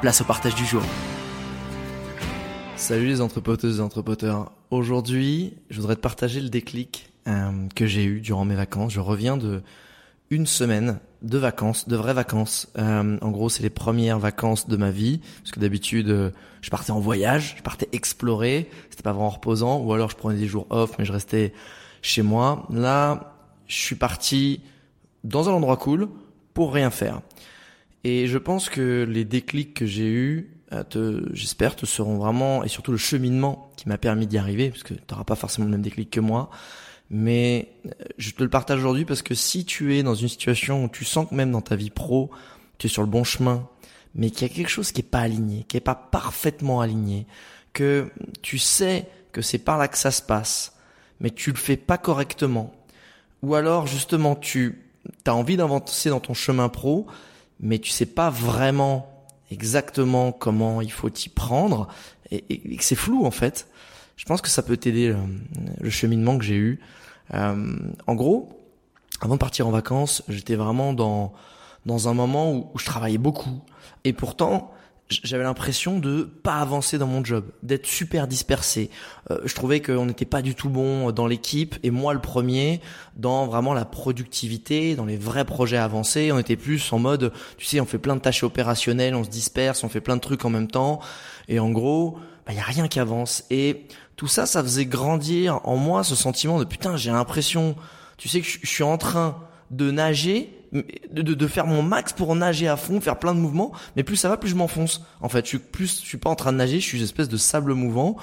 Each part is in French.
place au partage du jour. Salut les entrepoteuses et entrepoteurs. Aujourd'hui, je voudrais te partager le déclic euh, que j'ai eu durant mes vacances. Je reviens de une semaine de vacances, de vraies vacances. Euh, en gros, c'est les premières vacances de ma vie, parce que d'habitude, euh, je partais en voyage, je partais explorer, c'était pas vraiment reposant, ou alors je prenais des jours off, mais je restais chez moi. Là, je suis parti dans un endroit cool pour rien faire. Et je pense que les déclics que j'ai eus, euh, j'espère, te seront vraiment, et surtout le cheminement qui m'a permis d'y arriver, parce que tu n'auras pas forcément le même déclic que moi, mais euh, je te le partage aujourd'hui parce que si tu es dans une situation où tu sens que même dans ta vie pro, tu es sur le bon chemin, mais qu'il y a quelque chose qui est pas aligné, qui est pas parfaitement aligné, que tu sais que c'est par là que ça se passe, mais tu le fais pas correctement, ou alors justement tu as envie d'avancer dans ton chemin pro, mais tu sais pas vraiment exactement comment il faut t'y prendre, et, que c'est flou en fait, je pense que ça peut t'aider le, le, cheminement que j'ai eu. Euh, en gros, avant de partir en vacances, j'étais vraiment dans dans un moment où je travaillais beaucoup. Et pourtant j'avais l'impression de pas avancer dans mon job, d'être super dispersé. Euh, je trouvais qu'on n'était pas du tout bon dans l'équipe et moi le premier dans vraiment la productivité, dans les vrais projets avancés. On était plus en mode, tu sais, on fait plein de tâches opérationnelles, on se disperse, on fait plein de trucs en même temps et en gros, il bah, y a rien qui avance. Et tout ça, ça faisait grandir en moi ce sentiment de putain, j'ai l'impression, tu sais que je, suis en train de nager, de, de, faire mon max pour nager à fond, faire plein de mouvements, mais plus ça va, plus je m'enfonce. En fait, je suis plus, je suis pas en train de nager, je suis une espèce de sable mouvant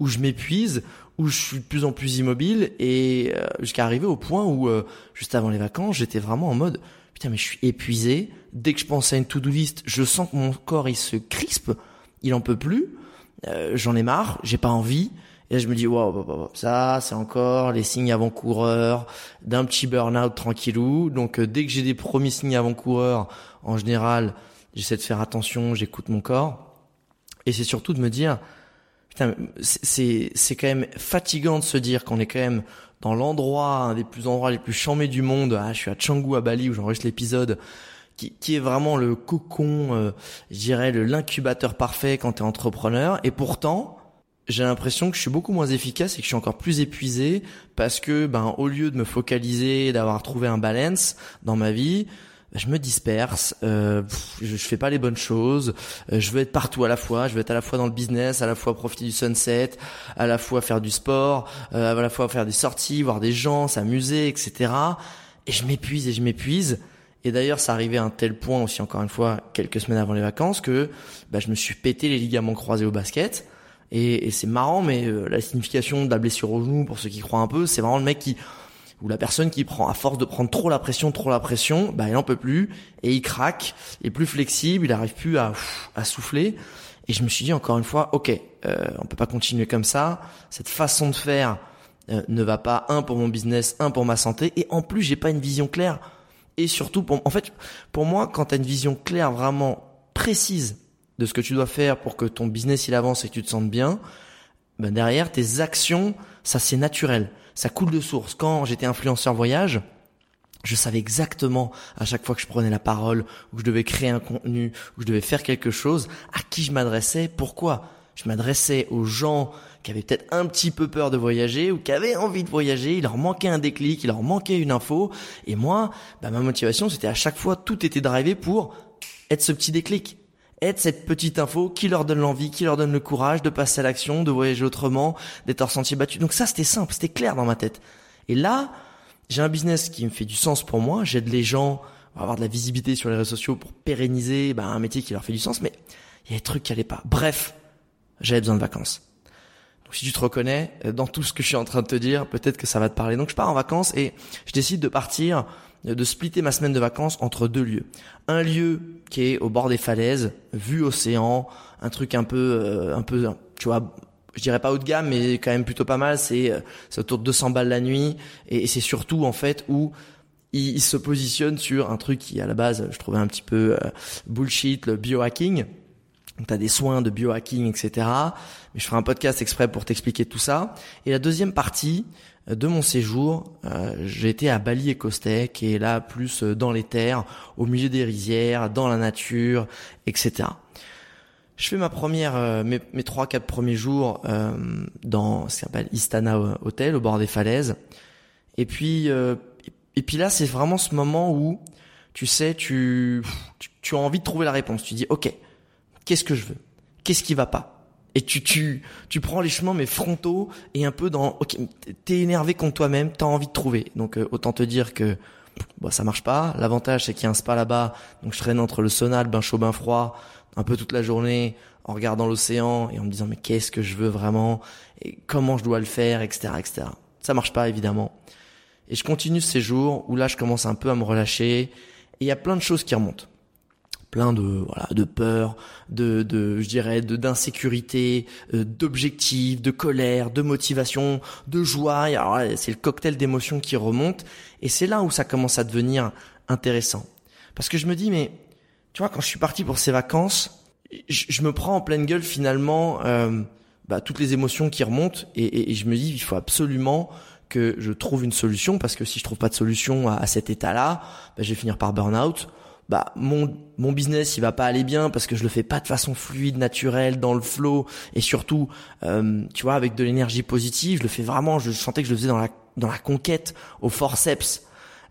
où je m'épuise, où je suis de plus en plus immobile et euh, jusqu'à arriver au point où euh, juste avant les vacances, j'étais vraiment en mode putain mais je suis épuisé. Dès que je pense à une to-do list, je sens que mon corps il se crispe, il en peut plus. Euh, j'en ai marre, j'ai pas envie. Et je me dis, wow, ça, c'est encore les signes avant-coureurs d'un petit burn-out tranquillou. Donc, euh, dès que j'ai des premiers signes avant-coureurs, en général, j'essaie de faire attention, j'écoute mon corps. Et c'est surtout de me dire, putain, c'est, c'est quand même fatigant de se dire qu'on est quand même dans l'endroit, un des plus endroits les plus chamés du monde. Ah, je suis à Canggu, à Bali, où j'enregistre l'épisode qui, qui, est vraiment le cocon, euh, je dirais, l'incubateur parfait quand tu es entrepreneur. Et pourtant, j'ai l'impression que je suis beaucoup moins efficace et que je suis encore plus épuisé parce que, ben, au lieu de me focaliser, d'avoir trouvé un balance dans ma vie, je me disperse, euh, je, je, fais pas les bonnes choses, euh, je veux être partout à la fois, je veux être à la fois dans le business, à la fois profiter du sunset, à la fois faire du sport, euh, à la fois faire des sorties, voir des gens, s'amuser, etc. Et je m'épuise et je m'épuise. Et d'ailleurs, ça arrivait à un tel point aussi, encore une fois, quelques semaines avant les vacances, que bah, je me suis pété les ligaments croisés au basket. Et, et c'est marrant, mais euh, la signification de la blessure au genou, pour ceux qui croient un peu, c'est vraiment le mec qui ou la personne qui prend à force de prendre trop la pression, trop la pression, bah il en peut plus et il craque, il est plus flexible, il arrive plus à, à souffler. Et je me suis dit encore une fois, ok, euh, on peut pas continuer comme ça. Cette façon de faire euh, ne va pas un pour mon business, un pour ma santé, et en plus j'ai pas une vision claire et surtout, pour, en fait, pour moi, quand tu as une vision claire, vraiment précise de ce que tu dois faire pour que ton business il avance et que tu te sentes bien, ben derrière tes actions, ça c'est naturel, ça coule de source. Quand j'étais influenceur voyage, je savais exactement à chaque fois que je prenais la parole, ou que je devais créer un contenu, ou que je devais faire quelque chose, à qui je m'adressais, pourquoi. Je m'adressais aux gens qui avaient peut-être un petit peu peur de voyager ou qui avaient envie de voyager, il leur manquait un déclic, il leur manquait une info. Et moi, bah, ma motivation, c'était à chaque fois, tout était drivé pour être ce petit déclic, être cette petite info qui leur donne l'envie, qui leur donne le courage de passer à l'action, de voyager autrement, d'être hors sentier battu. Donc ça, c'était simple, c'était clair dans ma tête. Et là, j'ai un business qui me fait du sens pour moi. J'aide les gens à avoir de la visibilité sur les réseaux sociaux pour pérenniser bah, un métier qui leur fait du sens. Mais il y a des trucs qui allaient pas. Bref, j'avais besoin de vacances. Donc si tu te reconnais euh, dans tout ce que je suis en train de te dire, peut-être que ça va te parler. Donc je pars en vacances et je décide de partir, de splitter ma semaine de vacances entre deux lieux. Un lieu qui est au bord des falaises, vue océan, un truc un peu, euh, un peu, tu vois, je dirais pas haut de gamme, mais quand même plutôt pas mal. C'est, c'est autour de 200 balles la nuit et, c'est surtout en fait où il, se positionne sur un truc qui à la base je trouvais un petit peu bullshit, le biohacking donc tu as des soins de biohacking, etc. Mais je ferai un podcast exprès pour t'expliquer tout ça. Et la deuxième partie euh, de mon séjour, euh, j'ai été à Bali et Costec, est là plus euh, dans les terres, au milieu des rizières, dans la nature, etc. Je fais ma première, mes, mes 3-4 premiers jours dans ce qu'on appelle Istana Hotel, au bord des falaises. Et puis, et puis là, c'est vraiment ce moment où, tu sais, tu, tu, tu as envie de trouver la réponse. Tu dis, ok, qu'est-ce que je veux? Qu'est-ce qui va pas? Et tu tu tu prends les chemins mais frontaux et un peu dans OK, t'es énervé contre toi-même, t'as envie de trouver. Donc euh, autant te dire que bon, ça marche pas. L'avantage c'est qu'il y a un spa là-bas, donc je traîne entre le sauna, le bain chaud, bain froid, un peu toute la journée en regardant l'océan et en me disant mais qu'est-ce que je veux vraiment et comment je dois le faire, etc., etc. Ça marche pas évidemment. Et je continue ces jours où là je commence un peu à me relâcher et il y a plein de choses qui remontent plein de voilà de peur, de de je dirais de d'insécurité, euh, d'objectifs, de colère, de motivation, de joie. C'est le cocktail d'émotions qui remonte et c'est là où ça commence à devenir intéressant. Parce que je me dis mais tu vois quand je suis parti pour ces vacances, je, me prends en pleine gueule finalement euh, bah, toutes les émotions qui remontent et, et, je me dis il faut absolument que je trouve une solution parce que si je trouve pas de solution à, cet état-là, bah, je vais finir par burn-out bah mon mon business il va pas aller bien parce que je le fais pas de façon fluide, naturelle, dans le flow et surtout euh, tu vois avec de l'énergie positive. Je le fais vraiment. Je sentais que je le faisais dans la dans la conquête au forceps.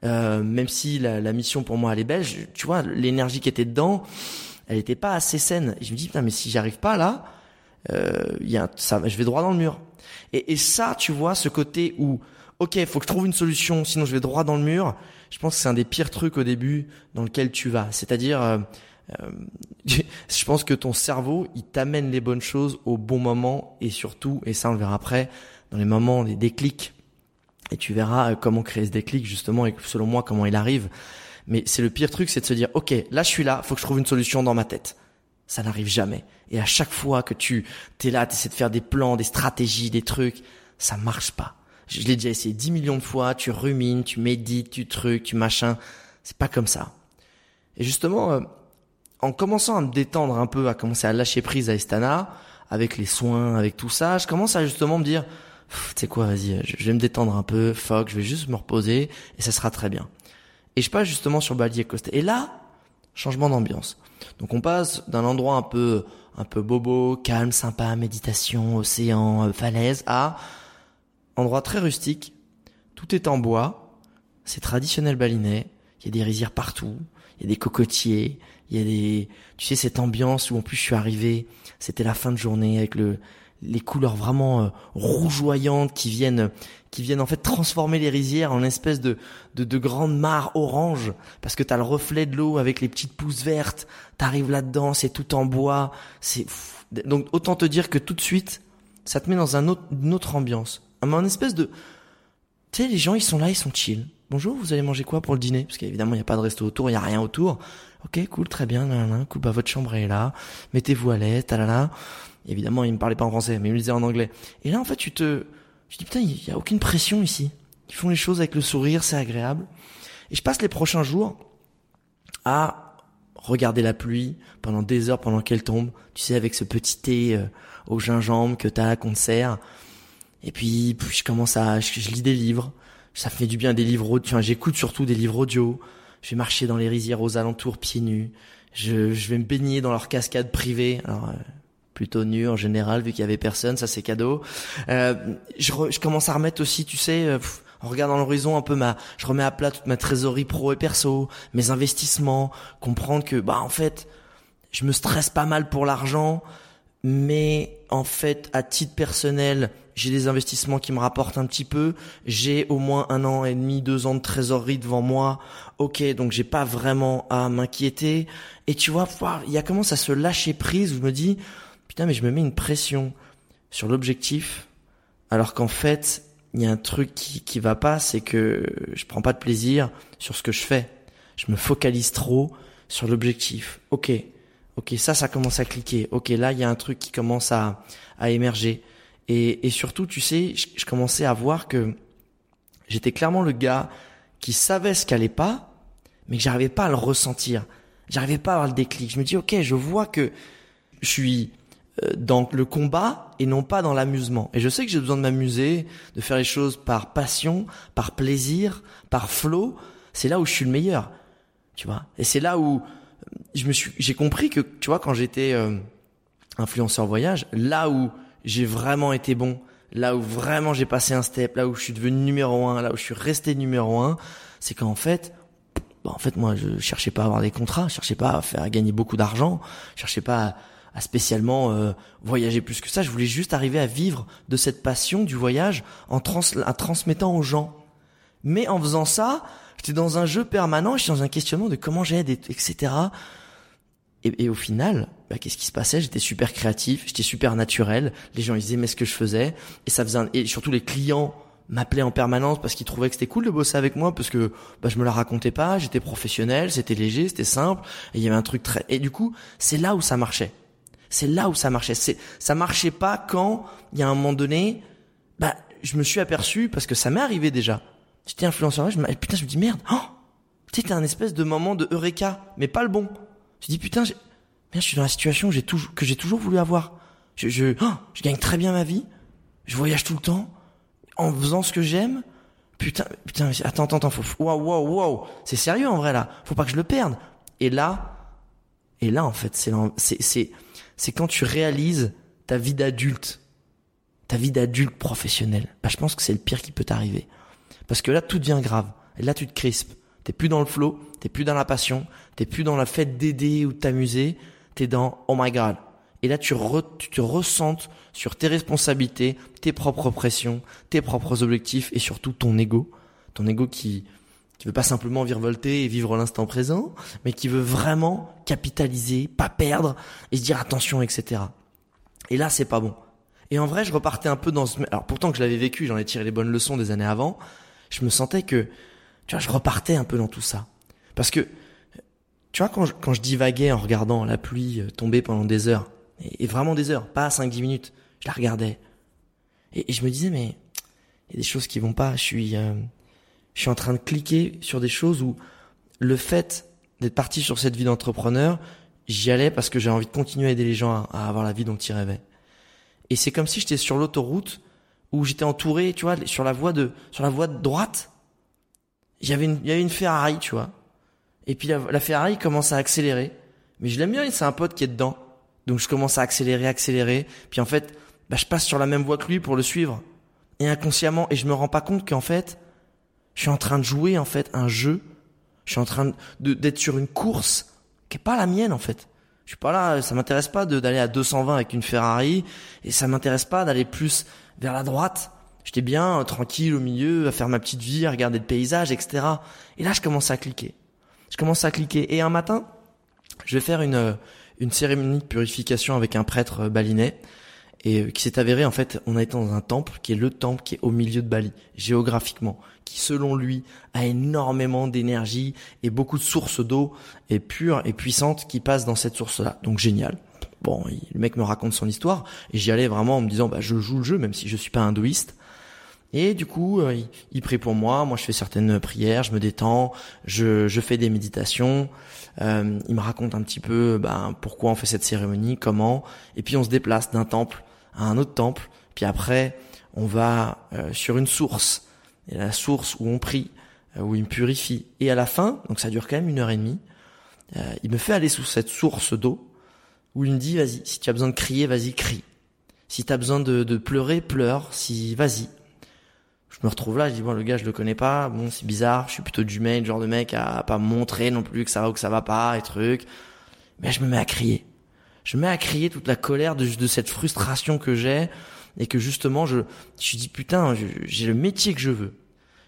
Euh, même si la, la, mission pour moi elle est belle, tu vois l'énergie qui était dedans, elle était pas assez saine. Et je me dis putain mais si j'arrive pas là, euh, y a ça, je vais droit dans le mur. Et, et ça tu vois ce côté où ok, faut que je trouve une solution, sinon je vais droit dans le mur. Je pense que c'est un des pires trucs au début dans lequel tu vas. C'est-à-dire, euh, euh je pense que ton cerveau, il t'amène les bonnes choses au bon moment et surtout, et ça on le verra après, dans les moments des déclics. Et tu verras euh, comment créer ce déclic justement et selon moi comment il arrive. Mais c'est le pire truc, c'est de se dire, ok, là je suis là, faut que je trouve une solution dans ma tête. Ça n'arrive jamais. Et à chaque fois que tu t'es là, tu essaies de faire des plans, des stratégies, des trucs, ça marche pas je l'ai déjà essayé 10 millions de fois, tu rumines, tu médites, tu trucs, tu machin. C'est pas comme ça. Et justement, euh, en commençant à me détendre un peu, à commencer à lâcher prise à Estana, avec les soins, avec tout ça, je commence à justement me dire, tu sais quoi, vas-y, je vais me détendre un peu, fuck, je vais juste me reposer, et ça sera très bien. Et je passe justement sur Bali et Costa. Et là, changement d'ambiance. Donc on passe d'un endroit un peu, un peu bobo, calme, sympa, méditation, océan, euh, falaise, à endroit très rustique, tout est en bois, c'est traditionnel balinais, il y a des rizières partout, il y a des cocotiers, il y a des, tu sais, cette ambiance où en plus je suis arrivé, c'était la fin de journée avec le, les couleurs vraiment euh, rougeoyantes qui viennent, qui viennent en fait transformer les rizières en espèce de, de, de grande mare orange parce que t'as le reflet de l'eau avec les petites pousses vertes, t'arrives là-dedans, c'est tout en bois, c'est, donc autant te dire que tout de suite, ça te met dans un autre, une autre ambiance un espèce de, tu sais, les gens ils sont là, ils sont chill. Bonjour, vous allez manger quoi pour le dîner? Parce qu'évidemment il n'y a pas de resto autour, il y a rien autour. Ok, cool, très bien, nan, cool, bah votre chambre est là, mettez-vous à l'aise, talala. Évidemment, il me parlait pas en français, mais il me disait en anglais. Et là, en fait, tu te, je dis putain, il y a aucune pression ici. Ils font les choses avec le sourire, c'est agréable. Et je passe les prochains jours à regarder la pluie pendant des heures pendant qu'elle tombe. Tu sais, avec ce petit thé euh, au gingembre que t'as, qu'on te sert. Et puis, je commence à, je, lis des livres. Ça fait du bien des livres, enfin, j'écoute surtout des livres audio. Je vais marcher dans les rizières aux alentours pieds nus. Je, je vais me baigner dans leur cascade privée. Alors, euh, plutôt nu en général vu qu'il y avait personne, ça c'est cadeau. Euh, je, je, commence à remettre aussi, tu sais, euh, en regardant l'horizon un peu ma, je remets à plat toute ma trésorerie pro et perso, mes investissements, comprendre que bah en fait, je me stresse pas mal pour l'argent, mais en fait, à titre personnel, j'ai des investissements qui me rapportent un petit peu, j'ai au moins un an et demi, deux ans de trésorerie devant moi. Ok, donc j'ai pas vraiment à m'inquiéter. Et tu vois, il y a comment ça se lâcher prise où je me dis, putain, mais je me mets une pression sur l'objectif, alors qu'en fait, il y a un truc qui, qui va pas, c'est que je prends pas de plaisir sur ce que je fais. Je me focalise trop sur l'objectif. Ok, ok, ça, ça commence à cliquer. Ok, là, il y a un truc qui commence à, à émerger. Et, et surtout, tu sais, je, je commençais à voir que j'étais clairement le gars qui savait ce qu'allait pas, mais que j'arrivais pas à le ressentir. J'arrivais pas à avoir le déclic. Je me dis, ok, je vois que je suis euh, dans le combat et non pas dans l'amusement. Et je sais que j'ai besoin de m'amuser, de faire les choses par passion, par plaisir, par flow. C'est là où je suis le meilleur, tu vois. Et c'est là où je me suis, j'ai compris que, tu vois, quand j'étais euh, influenceur voyage, là où j'ai vraiment été bon, là où vraiment j'ai passé un step, là où je suis devenu numéro un, là où je suis resté numéro un, c'est qu'en fait, bah en fait moi je cherchais pas à avoir des contrats, je cherchais pas à faire gagner beaucoup d'argent, je cherchais pas à, spécialement euh, voyager plus que ça. Je voulais juste arriver à vivre de cette passion du voyage en, trans transmettant aux gens. Mais en faisant ça, j'étais dans un jeu permanent, j'étais dans un questionnement de comment j'aide, etc. Et, et, au final, bah, qu'est-ce qui se passait? J'étais super créatif, j'étais super naturel. Les gens ils aimaient ce que je faisais et ça faisait et surtout les clients m'appelaient en permanence parce qu'ils trouvaient que c'était cool de bosser avec moi parce que bah, je me la racontais pas, j'étais professionnel, c'était léger, c'était simple et il y avait un truc très et du coup c'est là où ça marchait c'est là où ça marchait. C'est, ça marchait pas quand, il y a un moment donné, bah, je me suis aperçu, parce que ça m'est arrivé déjà. J'étais influenceur, je me, putain, je me dis merde, oh, c'était un espèce de moment de eureka, mais pas le bon. Je dis putain, merde, je suis dans la situation que j'ai toujours, toujours voulu avoir. Je, je, oh, je gagne très bien ma vie, je voyage tout le temps, en faisant ce que j'aime. Putain, putain, attends, attends, attends, faut, waouh, waouh, waouh, c'est sérieux en vrai là, faut pas que je le perde. Et là, et là en fait, c'est, c'est, c'est, c'est quand tu réalises ta vie d'adulte, ta vie d'adulte professionnel. Bah, je pense que c'est le pire qui peut t'arriver. Parce que là, tout devient grave. Et là, tu te crispes. T'es plus dans le flow, t'es plus dans la passion, t'es plus dans la fête d'aider ou de t'amuser, t'es dans oh my god. Et là, tu, tu te ressentes sur tes responsabilités, tes propres pressions, tes propres objectifs et surtout ton ego. Ton ego qui, qui veut pas simplement virevolter et vivre l'instant présent, mais qui veut vraiment capitaliser, pas perdre et se dire attention, etc. Et là, c'est pas bon. Et en vrai, je repartais un peu dans ce, alors pourtant que je l'avais vécu, j'en ai tiré les bonnes leçons des années avant, je me sentais que, tu vois, je repartais un peu dans tout ça. Parce que, tu vois, quand je, quand je divaguais en regardant la pluie euh, tomber pendant des heures, et, vraiment des heures, pas 5-10 minutes, je la regardais. Et, je me disais, mais, il y a des choses qui vont pas, je suis, euh, je suis en train de cliquer sur des choses où le fait d'être parti sur cette vie d'entrepreneur, j'y allais parce que j'ai envie de continuer à aider les gens à, avoir la vie dont ils rêvaient. Et c'est comme si j'étais sur l'autoroute où j'étais entouré, tu vois, sur la voie de sur la voie de droite, j'avais une il y avait une Ferrari, tu vois. Et puis la, Ferrari commence à accélérer, mais je l'aime bien, c'est un pote qui est dedans. Donc je commence à accélérer, accélérer, puis en fait, bah, je passe sur la même voie que lui pour le suivre. Et inconsciemment, et je me rends pas compte qu'en fait, je suis en train de jouer en fait un jeu. Je suis en train d'être sur une course qui est pas la mienne en fait. Je suis pas là, ça m'intéresse pas d'aller à 220 avec une Ferrari et ça m'intéresse pas d'aller plus vers la droite. J'étais bien euh, tranquille au milieu, à faire ma petite vie, à regarder le paysage, etc. Et là, je commence à cliquer. Je commence à cliquer. Et un matin, je vais faire une, euh, une cérémonie de purification avec un prêtre euh, balinais et qui s'est avéré en fait, on a été dans un temple qui est le temple qui est au milieu de Bali, géographiquement, qui selon lui a énormément d'énergie et beaucoup de sources d'eau et pure et puissante qui passent dans cette source-là. Donc génial. Bon, le mec me raconte son histoire et j'y allais vraiment en me disant bah je joue le jeu même si je suis pas hindouiste. Et du coup, euh, il, prie pour moi. Moi, je fais certaines prières, je me détends, je, je fais des méditations. Euh, il me raconte un petit peu ben, pourquoi on fait cette cérémonie, comment. Et puis on se déplace d'un temple à un autre temple. Puis après, on va euh, sur une source et la source où on prie, euh, où il me purifie. Et à la fin, donc ça dure quand même une heure et demie, euh, il me fait aller sous cette source d'eau, où il me dit, vas-y, si tu as besoin de crier, vas-y, crie. Si tu as besoin de, de, pleurer, pleure. Si, vas-y. Je me retrouve là, je dis bon le gars je le connais pas, bon c'est bizarre, je suis plutôt du mec, genre de mec à, pas montrer non plus que ça va ou que ça va pas et trucs. Mais je me mets à crier. Je me mets à crier toute la colère de, de cette frustration que j'ai et que justement je je dis putain j'ai le métier que je veux.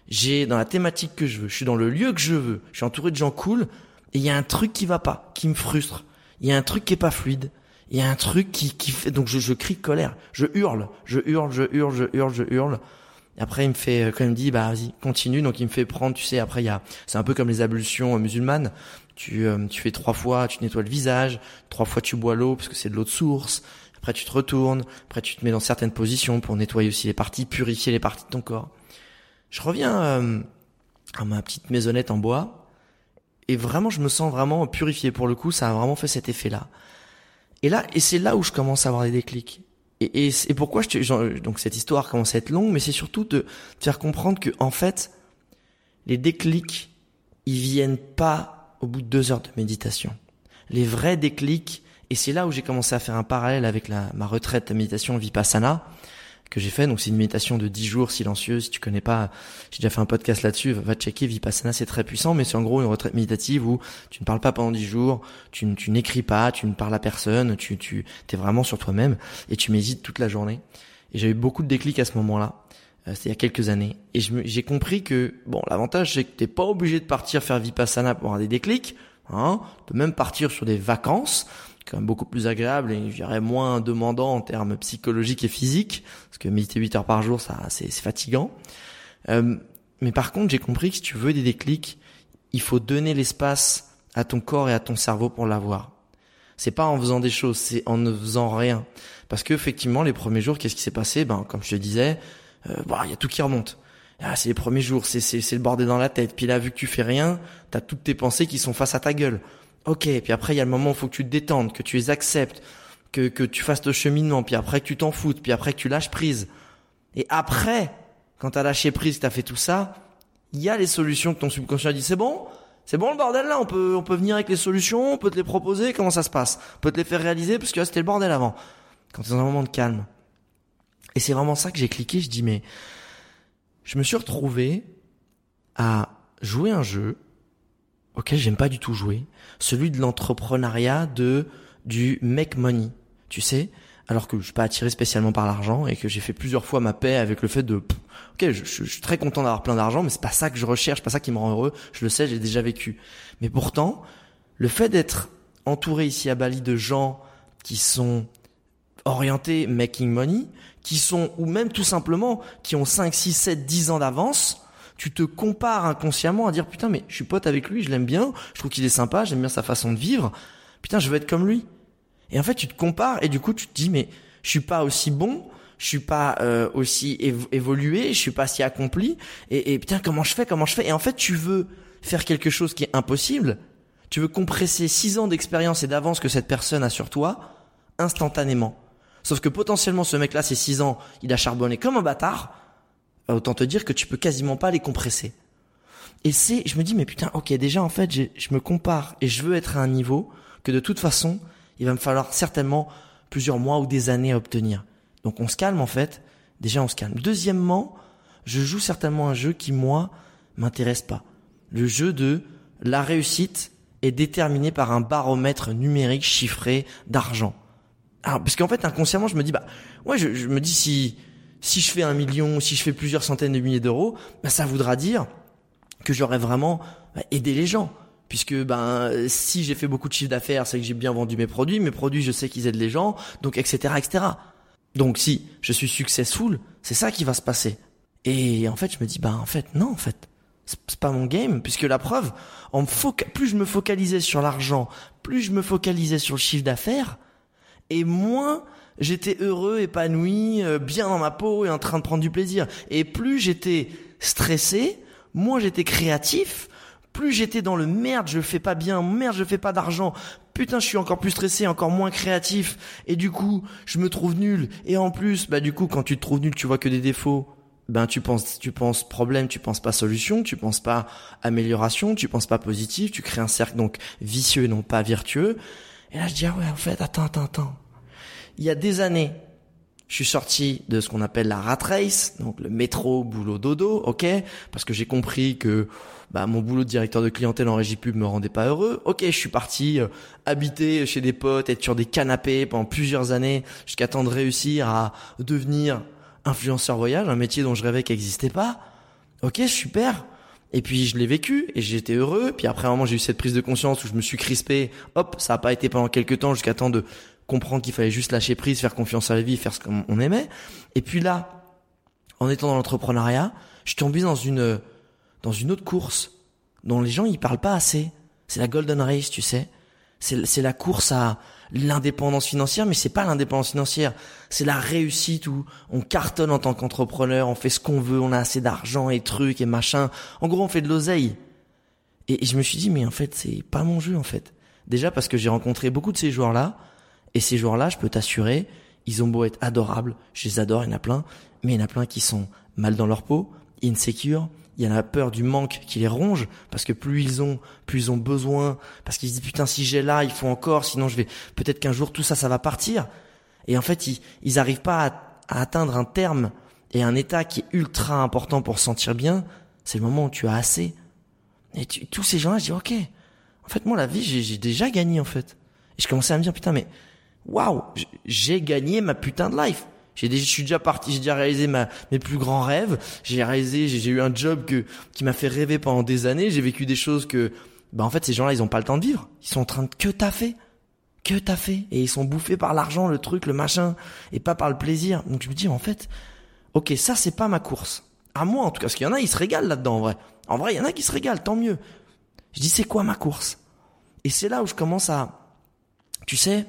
J'ai dans la thématique que je veux. Je suis dans le lieu que je veux. Je suis entouré de gens cool et il y a un truc qui va pas qui me frustre. Il y a un truc qui est pas fluide. Il y a un truc qui qui fait donc je, je crie de colère. Je hurle. Je hurle je hurle je hurle je hurle. et après il me fait quand il me dit bah vas-y continue. Donc il me fait prendre tu sais après il y a c'est un peu comme les ablutions musulmanes. Tu euh, tu fais trois fois tu nettoies le visage. Trois fois tu bois l'eau parce que c'est de l'eau de source. Après tu te retournes, après tu te mets dans certaines positions pour nettoyer aussi les parties, purifier les parties de ton corps. Je reviens euh, à ma petite maisonnette en bois. Et vraiment je me sens vraiment purifié. Pour le coup, ça a vraiment fait cet effet-là. Et là, et c'est là où je commence à avoir des déclics. Et, et, et pourquoi je te, donc cette histoire commence à être longue, mais c'est surtout de faire comprendre que en fait, les déclics, ils viennent pas au bout de deux heures de méditation. Les vrais déclics, et c'est là où j'ai commencé à faire un parallèle avec la, ma retraite de méditation Vipassana que j'ai fait. Donc c'est une méditation de 10 jours silencieuse. Si tu connais pas, j'ai déjà fait un podcast là-dessus. Va checker Vipassana, c'est très puissant, mais c'est en gros une retraite méditative où tu ne parles pas pendant 10 jours, tu, tu n'écris pas, tu ne parles à personne, tu, tu es vraiment sur toi-même et tu médites toute la journée. Et j'ai eu beaucoup de déclics à ce moment-là. Euh, c'était il y a quelques années. Et j'ai compris que, bon, l'avantage, c'est que t'es pas obligé de partir faire Vipassana pour avoir des déclics. Hein, de même partir sur des vacances quand même beaucoup plus agréable et je dirais moins demandant en termes psychologiques et physiques parce que méditer 8 heures par jour ça c'est fatigant. Euh, mais par contre j'ai compris que si tu veux des déclics il faut donner l'espace à ton corps et à ton cerveau pour l'avoir. C'est pas en faisant des choses c'est en ne faisant rien. Parce que effectivement les premiers jours qu'est-ce qui s'est passé? Ben comme je te disais euh, bah, il y a tout qui remonte. Ah, c'est les premiers jours, c'est c'est c'est le bordel dans la tête. Puis là, vu que tu fais rien, t'as toutes tes pensées qui sont face à ta gueule. Ok, puis après il y a le moment où faut que tu te détendes, que tu les acceptes, que, que tu fasses le cheminement, puis après que tu t'en foutes, puis après que tu lâches prise. Et après, quand t'as lâché prise, t'as fait tout ça, il y a les solutions que ton subconscient dit c'est bon, c'est bon le bordel là, on peut on peut venir avec les solutions, on peut te les proposer, comment ça se passe? On peut te les faire réaliser parce que là c'était le bordel avant. Quand t'es dans un moment de calme. Et c'est vraiment ça que j'ai cliqué, je dis mais je me suis retrouvé à jouer un jeu auquel j'aime pas du tout jouer, celui de l'entrepreneuriat de du make money, tu sais, alors que je suis pas attiré spécialement par l'argent et que j'ai fait plusieurs fois ma paix avec le fait de OK, je, je, suis très content d'avoir plein d'argent mais c'est pas ça que je recherche, pas ça qui me rend heureux, je le sais, j'ai déjà vécu. Mais pourtant, le fait d'être entouré ici à Bali de gens qui sont orientés making money, qui sont ou même tout simplement qui ont 5 6 7 10 ans d'avance, tu te compares inconsciemment à dire putain mais je suis pote avec lui, je l'aime bien, je trouve qu'il est sympa, j'aime bien sa façon de vivre. Putain, je veux être comme lui. Et en fait, tu te compares et du coup, tu te dis mais je suis pas aussi bon, je suis pas euh, aussi évolué, je suis pas si accompli et, et putain, comment je fais Comment je fais? Et en fait, tu veux faire quelque chose qui est impossible. Tu veux compresser six ans d'expérience et d'avance que cette personne a sur toi instantanément. Sauf que potentiellement ce mec-là, c'est six ans, il a charbonné comme un bâtard autant te dire que tu peux quasiment pas les compresser. Et c'est, je me dis, mais putain, ok, déjà, en fait, je me compare et je veux être à un niveau que de toute façon, il va me falloir certainement plusieurs mois ou des années à obtenir. Donc on se calme, en fait. Déjà, on se calme. Deuxièmement, je joue certainement un jeu qui, moi, m'intéresse pas. Le jeu de la réussite est déterminé par un baromètre numérique chiffré d'argent. Alors, parce qu'en fait, inconsciemment, je me dis, bah, ouais, je, je me dis si, si je fais un million, si je fais plusieurs centaines de milliers d'euros, ben ça voudra dire que j'aurais vraiment bah, aidé les gens. Puisque ben si j'ai fait beaucoup de chiffre d'affaires, c'est que j'ai bien vendu mes produits, mes produits je sais qu'ils aident les gens, donc etc etc. Donc si je suis successful, c'est ça qui va se passer. Et en fait je me dis ben en fait non en fait c'est pas mon game puisque la preuve, plus je me focalisais sur l'argent, plus je me focalisais sur le chiffre d'affaires, et moins j'étais heureux, épanoui, euh, bien dans ma peau et en train de prendre du plaisir. Et plus j'étais stressé, moins j'étais créatif, plus j'étais dans le merde, je fais pas bien, merde, je fais pas d'argent. Putain, je suis encore plus stressé, encore moins créatif et du coup, je me trouve nul et en plus, bah du coup, quand tu te trouves nul, tu vois que des défauts. Ben tu penses tu penses problème, tu penses pas solution, tu penses pas amélioration, tu penses pas positif, tu crées un cercle donc vicieux et non pas vertueux. Et là je dis ah ouais en fait attends attends attends il y a des années, je suis sorti de ce qu'on appelle la rat race, donc le métro, boulot, dodo, ok, parce que j'ai compris que bah, mon boulot de directeur de clientèle en régie pub me rendait pas heureux. Ok, je suis parti euh, habiter chez des potes, être sur des canapés pendant plusieurs années, jusqu'à temps de réussir à devenir influenceur voyage, un métier dont je rêvais qui n'existait pas. Ok, super. Et puis je l'ai vécu et j'étais heureux. Puis après un moment j'ai eu cette prise de conscience où je me suis crispé. Hop, ça a pas été pendant quelques temps jusqu'à temps de comprendre qu'il fallait juste lâcher prise, faire confiance à la vie, faire ce qu'on aimait. Et puis là, en étant dans l'entrepreneuriat, je suis tombé dans une dans une autre course dont les gens ils parlent pas assez. C'est la Golden Race, tu sais. C'est la course à l'indépendance financière, mais c'est pas l'indépendance financière, c'est la réussite où on cartonne en tant qu'entrepreneur, on fait ce qu'on veut, on a assez d'argent et trucs et machin. En gros, on fait de l'oseille. Et, et, je me suis dit, mais en fait, c'est pas mon jeu en fait. Déjà parce que j'ai rencontré beaucoup de ces joueurs-là, et ces joueurs-là, je peux t'assurer, ils ont beau être adorables, je les adore, il y en a plein, mais il y en a plein qui sont mal dans leur peau, insecure, il y en a peur du manque qui les ronge parce que plus ils ont, plus ils ont besoin, parce qu'ils se disent putain si j'ai là, il faut encore, sinon je vais peut-être qu'un jour tout ça ça va partir. Et en fait ils ils arrivent pas à, atteindre un terme et un état qui est ultra important pour se sentir bien. C'est le moment où tu as assez. Et tous ces gens-là, je dis ok. En fait moi la vie j'ai déjà gagné en fait. Et je commençais à me dire putain mais waouh j'ai gagné ma putain de life. J'ai déjà, je suis déjà parti, j'ai déjà réalisé ma, mes plus grands rêves. J'ai réalisé, j'ai eu un job que, qui m'a fait rêver pendant des années. J'ai vécu des choses que, bah en fait, ces gens-là, ils ont pas le temps de vivre. Ils sont en train de que taffer, que taffer, et ils sont bouffés par l'argent, le truc, le machin, et pas par le plaisir. Donc je me dis, en fait, ok, ça c'est pas ma course. À moi en tout cas, parce qu'il y en a, ils se régalent là-dedans en vrai. En vrai, il y en a qui se régalent, tant mieux. Je dis, c'est quoi ma course? Et c'est là où je commence à, tu sais,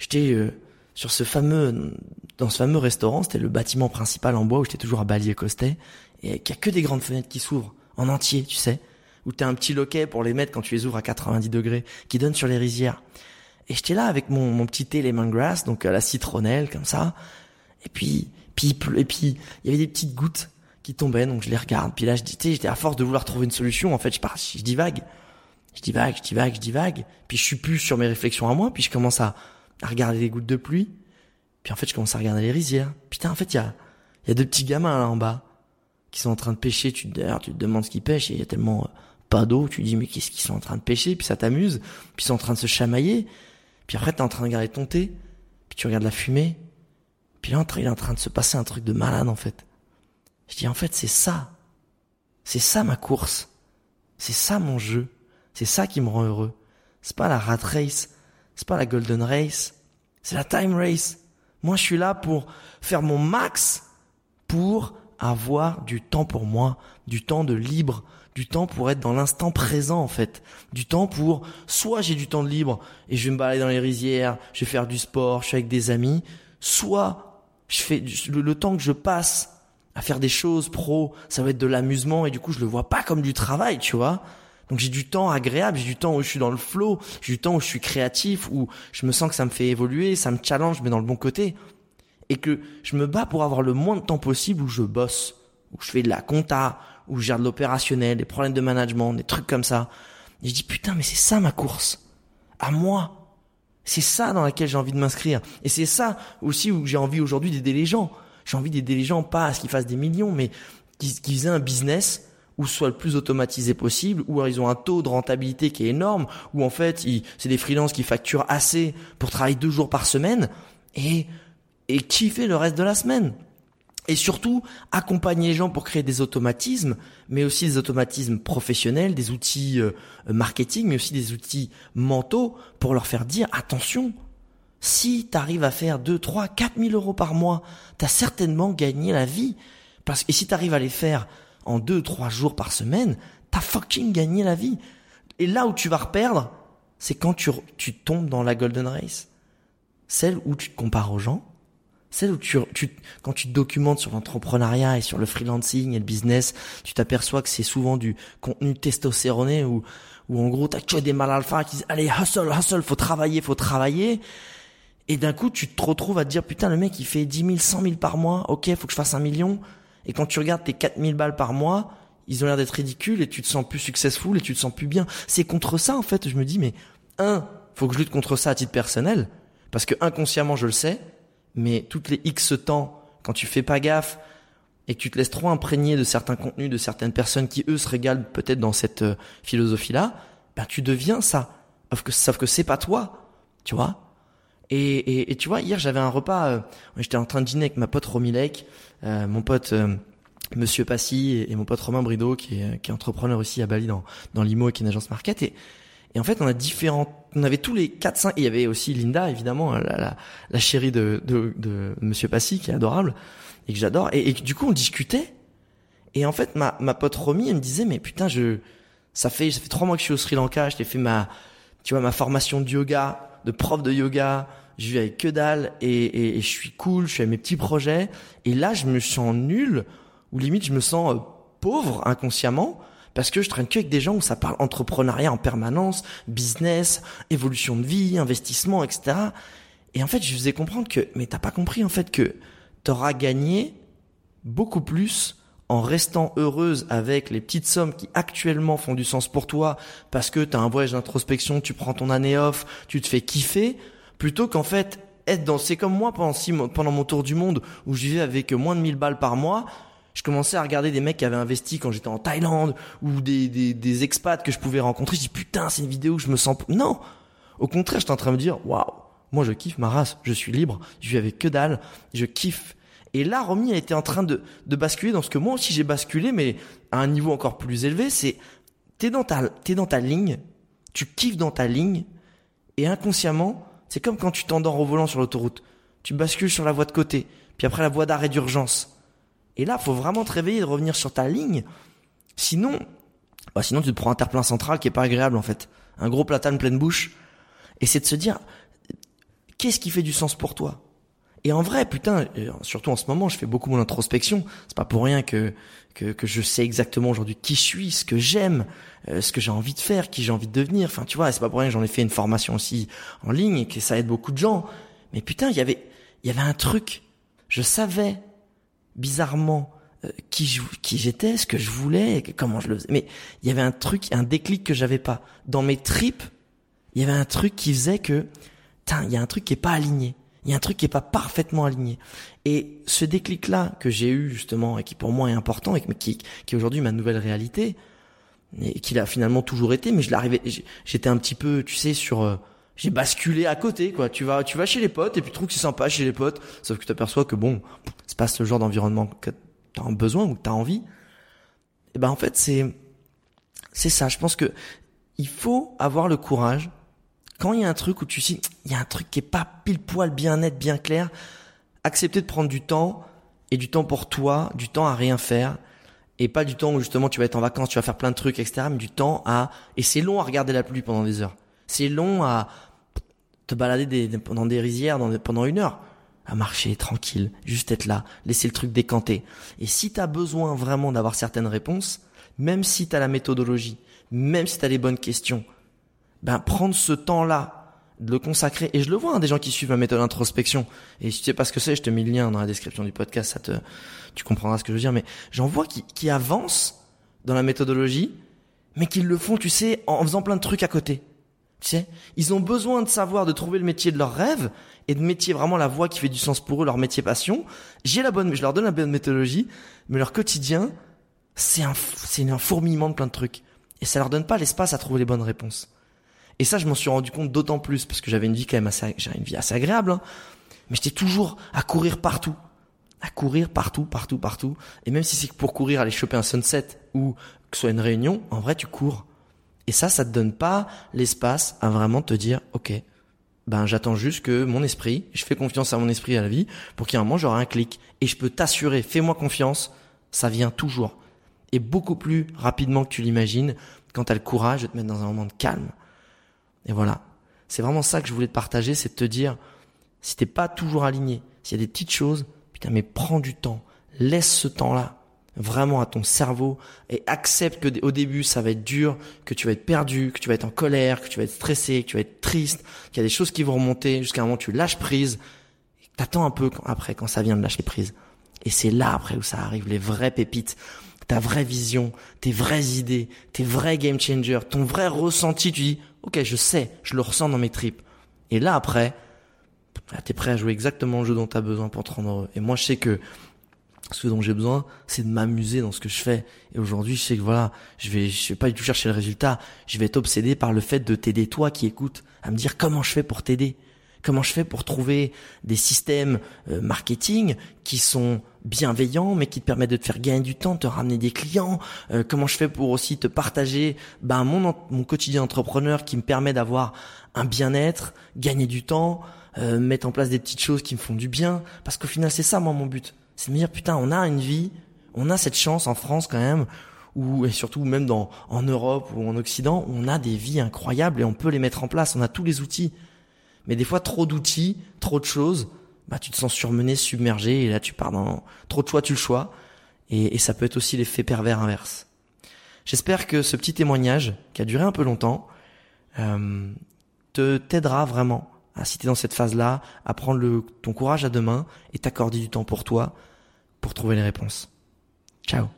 j'étais euh, sur ce fameux dans ce fameux restaurant, c'était le bâtiment principal en bois où j'étais toujours à Bali et Costet, et qu'il y a que des grandes fenêtres qui s'ouvrent en entier, tu sais, où t'as un petit loquet pour les mettre quand tu les ouvres à 90 degrés, qui donne sur les rizières. Et j'étais là avec mon, mon petit thé lemongrass, donc à la citronnelle comme ça, et puis, puis et puis il y avait des petites gouttes qui tombaient, donc je les regarde. Puis là, je dis, j'étais à force de vouloir trouver une solution, en fait, je pars, je divague, je divague, je divague, je divague. Puis je suis plus sur mes réflexions à moi, puis je commence à, à regarder les gouttes de pluie. Puis en fait, je commence à regarder les rizières. Putain, en fait, il y a, y a deux petits gamins là en bas qui sont en train de pêcher. Tu, d'ailleurs, tu te demandes ce qu'ils pêchent il y a tellement euh, pas d'eau. Tu dis, mais qu'est-ce qu'ils sont en train de pêcher? Puis ça t'amuse. Puis ils sont en train de se chamailler. Puis après, t'es en train de regarder ton thé. Puis tu regardes la fumée. Puis là, il est en train de se passer un truc de malade en fait. Je dis, en fait, c'est ça. C'est ça ma course. C'est ça mon jeu. C'est ça qui me rend heureux. C'est pas la rat race. C'est pas la golden race. C'est la time race. Moi, je suis là pour faire mon max pour avoir du temps pour moi, du temps de libre, du temps pour être dans l'instant présent en fait, du temps pour soit j'ai du temps de libre et je vais me balader dans les rizières, je vais faire du sport, je suis avec des amis, soit je fais le, temps que je passe à faire des choses pro, ça va être de l'amusement et du coup je le vois pas comme du travail, tu vois. Donc j'ai du temps agréable, j'ai du temps où je suis dans le flow, j'ai du temps où je suis créatif, où je me sens que ça me fait évoluer, ça me challenge, mais dans le bon côté. Et que je me bats pour avoir le moins de temps possible où je bosse, où je fais de la compta, où je gère de l'opérationnel, des problèmes de management, des trucs comme ça. Et je dis putain, mais c'est ça ma course. À moi. C'est ça dans laquelle j'ai envie de m'inscrire. Et c'est ça aussi où j'ai envie aujourd'hui d'aider les gens. J'ai envie d'aider les gens, pas à ce qu'ils fassent des millions, mais qu'ils aient un business ou soit le plus automatisé possible, ou ils ont un taux de rentabilité qui est énorme, ou en fait c'est des freelances qui facturent assez pour travailler deux jours par semaine et et kiffer le reste de la semaine. Et surtout, accompagner les gens pour créer des automatismes, mais aussi des automatismes professionnels, des outils euh, marketing, mais aussi des outils mentaux pour leur faire dire attention, si tu arrives à faire 2, 3, 4 000 euros par mois, tu as certainement gagné la vie. Parce que si tu arrives à les faire en deux, trois jours par semaine, t'as fucking gagné la vie. Et là où tu vas reperdre, c'est quand tu, tu tombes dans la golden race. Celle où tu te compares aux gens, celle où tu, tu quand tu te documentes sur l'entrepreneuriat et sur le freelancing et le business, tu t'aperçois que c'est souvent du contenu testostéroné où, où en gros t'as que des mal alpha qui disent allez hustle, hustle, faut travailler, faut travailler. Et d'un coup, tu te retrouves à te dire, putain, le mec, il fait 10 000, 100 000 par mois. Ok, faut que je fasse un million. Et quand tu regardes tes 4000 balles par mois, ils ont l'air d'être ridicules et tu te sens plus successful et tu te sens plus bien. C'est contre ça, en fait. Je me dis, mais un, faut que je lutte contre ça à titre personnel. Parce que inconsciemment, je le sais. mais toutes les X temps, quand tu fais pas gaffe et que tu te laisses trop imprégner de certains contenus, de certaines personnes qui eux se régalent peut-être dans cette euh, philosophie-là, ben tu deviens ça. Sauf que, sauf que c'est pas toi, tu vois. Et, et, et, tu vois, hier j'avais un repas, euh, j'étais en train de dîner avec ma pote Romilek, euh, mon pote euh, Monsieur Passy et, mon pote Romain Brideau qui est, qui est entrepreneur aussi à Bali dans, dans l'IMO et qui est une agence market. Et, et en fait, on a différents, on avait tous les quatre, cinq, et il y avait aussi Linda, évidemment, la, la, la chérie de, de, de Monsieur Passy, qui est adorable, et que j'adore. Et, et, du coup, on discutait. Et en fait, ma, ma pote Romy, elle me disait, mais putain, je, ça fait, ça fait trois mois que je suis au Sri Lanka, je t'ai fait ma, tu vois, ma formation de yoga, de prof de yoga, je vis avec que dalle, et, je suis cool, je fais mes petits projets. Et là, je me sens nul, ou limite, je me sens euh, pauvre inconsciemment, parce que je traîne que avec des gens où ça parle entrepreneuriat en permanence, business, évolution de vie, investissement, etc. Et en fait, je faisais comprendre que, mais t'as pas compris en fait que t'auras gagné beaucoup plus en restant heureuse avec les petites sommes qui actuellement font du sens pour toi parce que t'as un voyage d'introspection, tu prends ton année off, tu te fais kiffer, plutôt qu'en fait être dans, c'est comme moi pendant mon tour du monde où je vivais avec moins de 1000 balles par mois, je commençais à regarder des mecs qui avaient investi quand j'étais en Thaïlande ou des, des, des expats que je pouvais rencontrer. Je dis putain, c'est une vidéo où je me sens... Non Au contraire, j'étais en train de me dire, waouh, moi je kiffe ma race, je suis libre, je vis avec que dalle, je kiffe. Et là, Romy a été en train de, de basculer dans ce que moi aussi j'ai basculé, mais à un niveau encore plus élevé, c'est t'es dans ta, t'es dans ta ligne, tu kiffes dans ta ligne, et inconsciemment, c'est comme quand tu t'endors au volant sur l'autoroute. Tu bascules sur la voie de côté, puis après la voie d'arrêt d'urgence et là, faut vraiment te réveiller, de revenir sur ta ligne. Sinon, bah sinon tu te prends un terre-plein central qui est pas agréable en fait. Un gros platane pleine bouche. Et c'est de se dire, qu'est-ce qui fait du sens pour toi? Et en vrai, putain, euh, surtout en ce moment, je fais beaucoup mon introspection. C'est pas pour rien que, que, que je sais exactement aujourd'hui qui je suis, ce que j'aime, euh, ce que j'ai envie de faire, qui j'ai envie de devenir. Enfin, tu vois, c'est pas pour rien que j'en ai fait une formation aussi en ligne et que ça aide beaucoup de gens. Mais putain, il y avait, il y avait un truc. Je savais bizarrement euh, qui qui j'étais, ce que je voulais, comment je le faisais. Mais il y avait un truc, un déclic que j'avais pas. Dans mes tripes, il y avait un truc qui faisait que, il y a un truc qui est pas aligné. Il y a un truc qui est pas parfaitement aligné. Et ce déclic-là que j'ai eu justement et qui pour moi est important et qui, qui est aujourd'hui ma nouvelle réalité et qui l'a finalement toujours été, mais je l'arrivais, j'étais un petit peu, tu sais, sur euh, j'ai basculé à côté quoi. Tu vas tu vas chez les potes et puis tu trouves que c'est sympa chez les potes sauf que tu t'aperçois que bon c'est pas ce genre d'environnement que tu as besoin ou que tu as envie. Et ben en fait c'est c'est ça. Je pense que il faut avoir le courage quand il y a un truc où tu sais il y a un truc qui est pas pile poil bien net bien clair accepter de prendre du temps et du temps pour toi du temps à rien faire et pas du temps où justement tu vas être en vacances tu vas faire plein de trucs etc mais du temps à et c'est long à regarder la pluie pendant des heures c'est long à te balader des, dans des rizières pendant une heure à marcher tranquille, juste être là, laisser le truc décanter. Et si tu as besoin vraiment d'avoir certaines réponses, même si tu as la méthodologie, même si tu as les bonnes questions, ben prendre ce temps-là, de le consacrer. Et je le vois, hein, des gens qui suivent ma méthode d'introspection. Et si tu sais pas ce que c'est, je te mets le lien dans la description du podcast, ça te, tu comprendras ce que je veux dire. Mais j'en vois qui, qui avancent dans la méthodologie, mais qui le font, tu sais, en faisant plein de trucs à côté. Tu sais, ils ont besoin de savoir, de trouver le métier de leur rêve et de métier vraiment la voie qui fait du sens pour eux, leur métier passion. J'ai la bonne, je leur donne la bonne méthodologie, mais leur quotidien, c'est un, c'est un fourmillement de plein de trucs. Et ça leur donne pas l'espace à trouver les bonnes réponses. Et ça, je m'en suis rendu compte d'autant plus parce que j'avais une vie quand même assez, j'ai une vie assez agréable, hein. mais j'étais toujours à courir partout, à courir partout, partout, partout. Et même si c'est pour courir, aller choper un sunset ou que ce soit une réunion, en vrai, tu cours. Et ça, ça te donne pas l'espace à vraiment te dire, ok, ben j'attends juste que mon esprit, je fais confiance à mon esprit à la vie, pour qu'il y ait un moment j'aurai un clic. Et je peux t'assurer, fais-moi confiance, ça vient toujours. Et beaucoup plus rapidement que tu l'imagines, quand tu as le courage de te mettre dans un moment de calme. Et voilà. C'est vraiment ça que je voulais te partager, c'est de te dire, si t'es pas toujours aligné, s'il y a des petites choses, putain, mais prends du temps. Laisse ce temps-là vraiment à ton cerveau et accepte que au début ça va être dur, que tu vas être perdu, que tu vas être en colère, que tu vas être stressé, que tu vas être triste, qu'il y a des choses qui vont remonter jusqu'à un moment tu lâches prise. T'attends un peu après quand ça vient de lâcher prise. Et c'est là après où ça arrive les vraies pépites, ta vraie vision, tes vraies idées, tes vrais game changers, ton vrai ressenti. Tu dis ok je sais, je le ressens dans mes tripes. Et là après, tu es prêt à jouer exactement le jeu dont tu as besoin pour te rendre heureux. Et moi, je sais que ce dont j'ai besoin, c'est de m'amuser dans ce que je fais. Et aujourd'hui, je sais que voilà, je vais, je vais pas du tout chercher le résultat. Je vais être obsédé par le fait de t'aider toi qui écoutes, à me dire comment je fais pour t'aider. Comment je fais pour trouver des systèmes euh, marketing qui sont bienveillants, mais qui te permettent de te faire gagner du temps, de te ramener des clients? Euh, comment je fais pour aussi te partager ben, mon, mon quotidien entrepreneur qui me permet d'avoir un bien-être, gagner du temps, euh, mettre en place des petites choses qui me font du bien? Parce qu'au final, c'est ça, moi, mon but c'est de me dire putain, on a une vie, on a cette chance en France quand même, ou et surtout même dans en Europe ou en Occident, on a des vies incroyables et on peut les mettre en place. On a tous les outils. Mais des fois, trop d'outils, trop de choses, bah tu te sens surmené, submergé, et là tu pars dans trop de choix, tu le choix, et, ça peut être aussi l'effet pervers inverse. J'espère que ce petit témoignage, qui a duré un peu longtemps, euh, te t'aidera vraiment à si t'es dans cette phase-là, à prendre le, ton courage à deux mains et t'accorder du temps pour toi, pour trouver les réponses. Ciao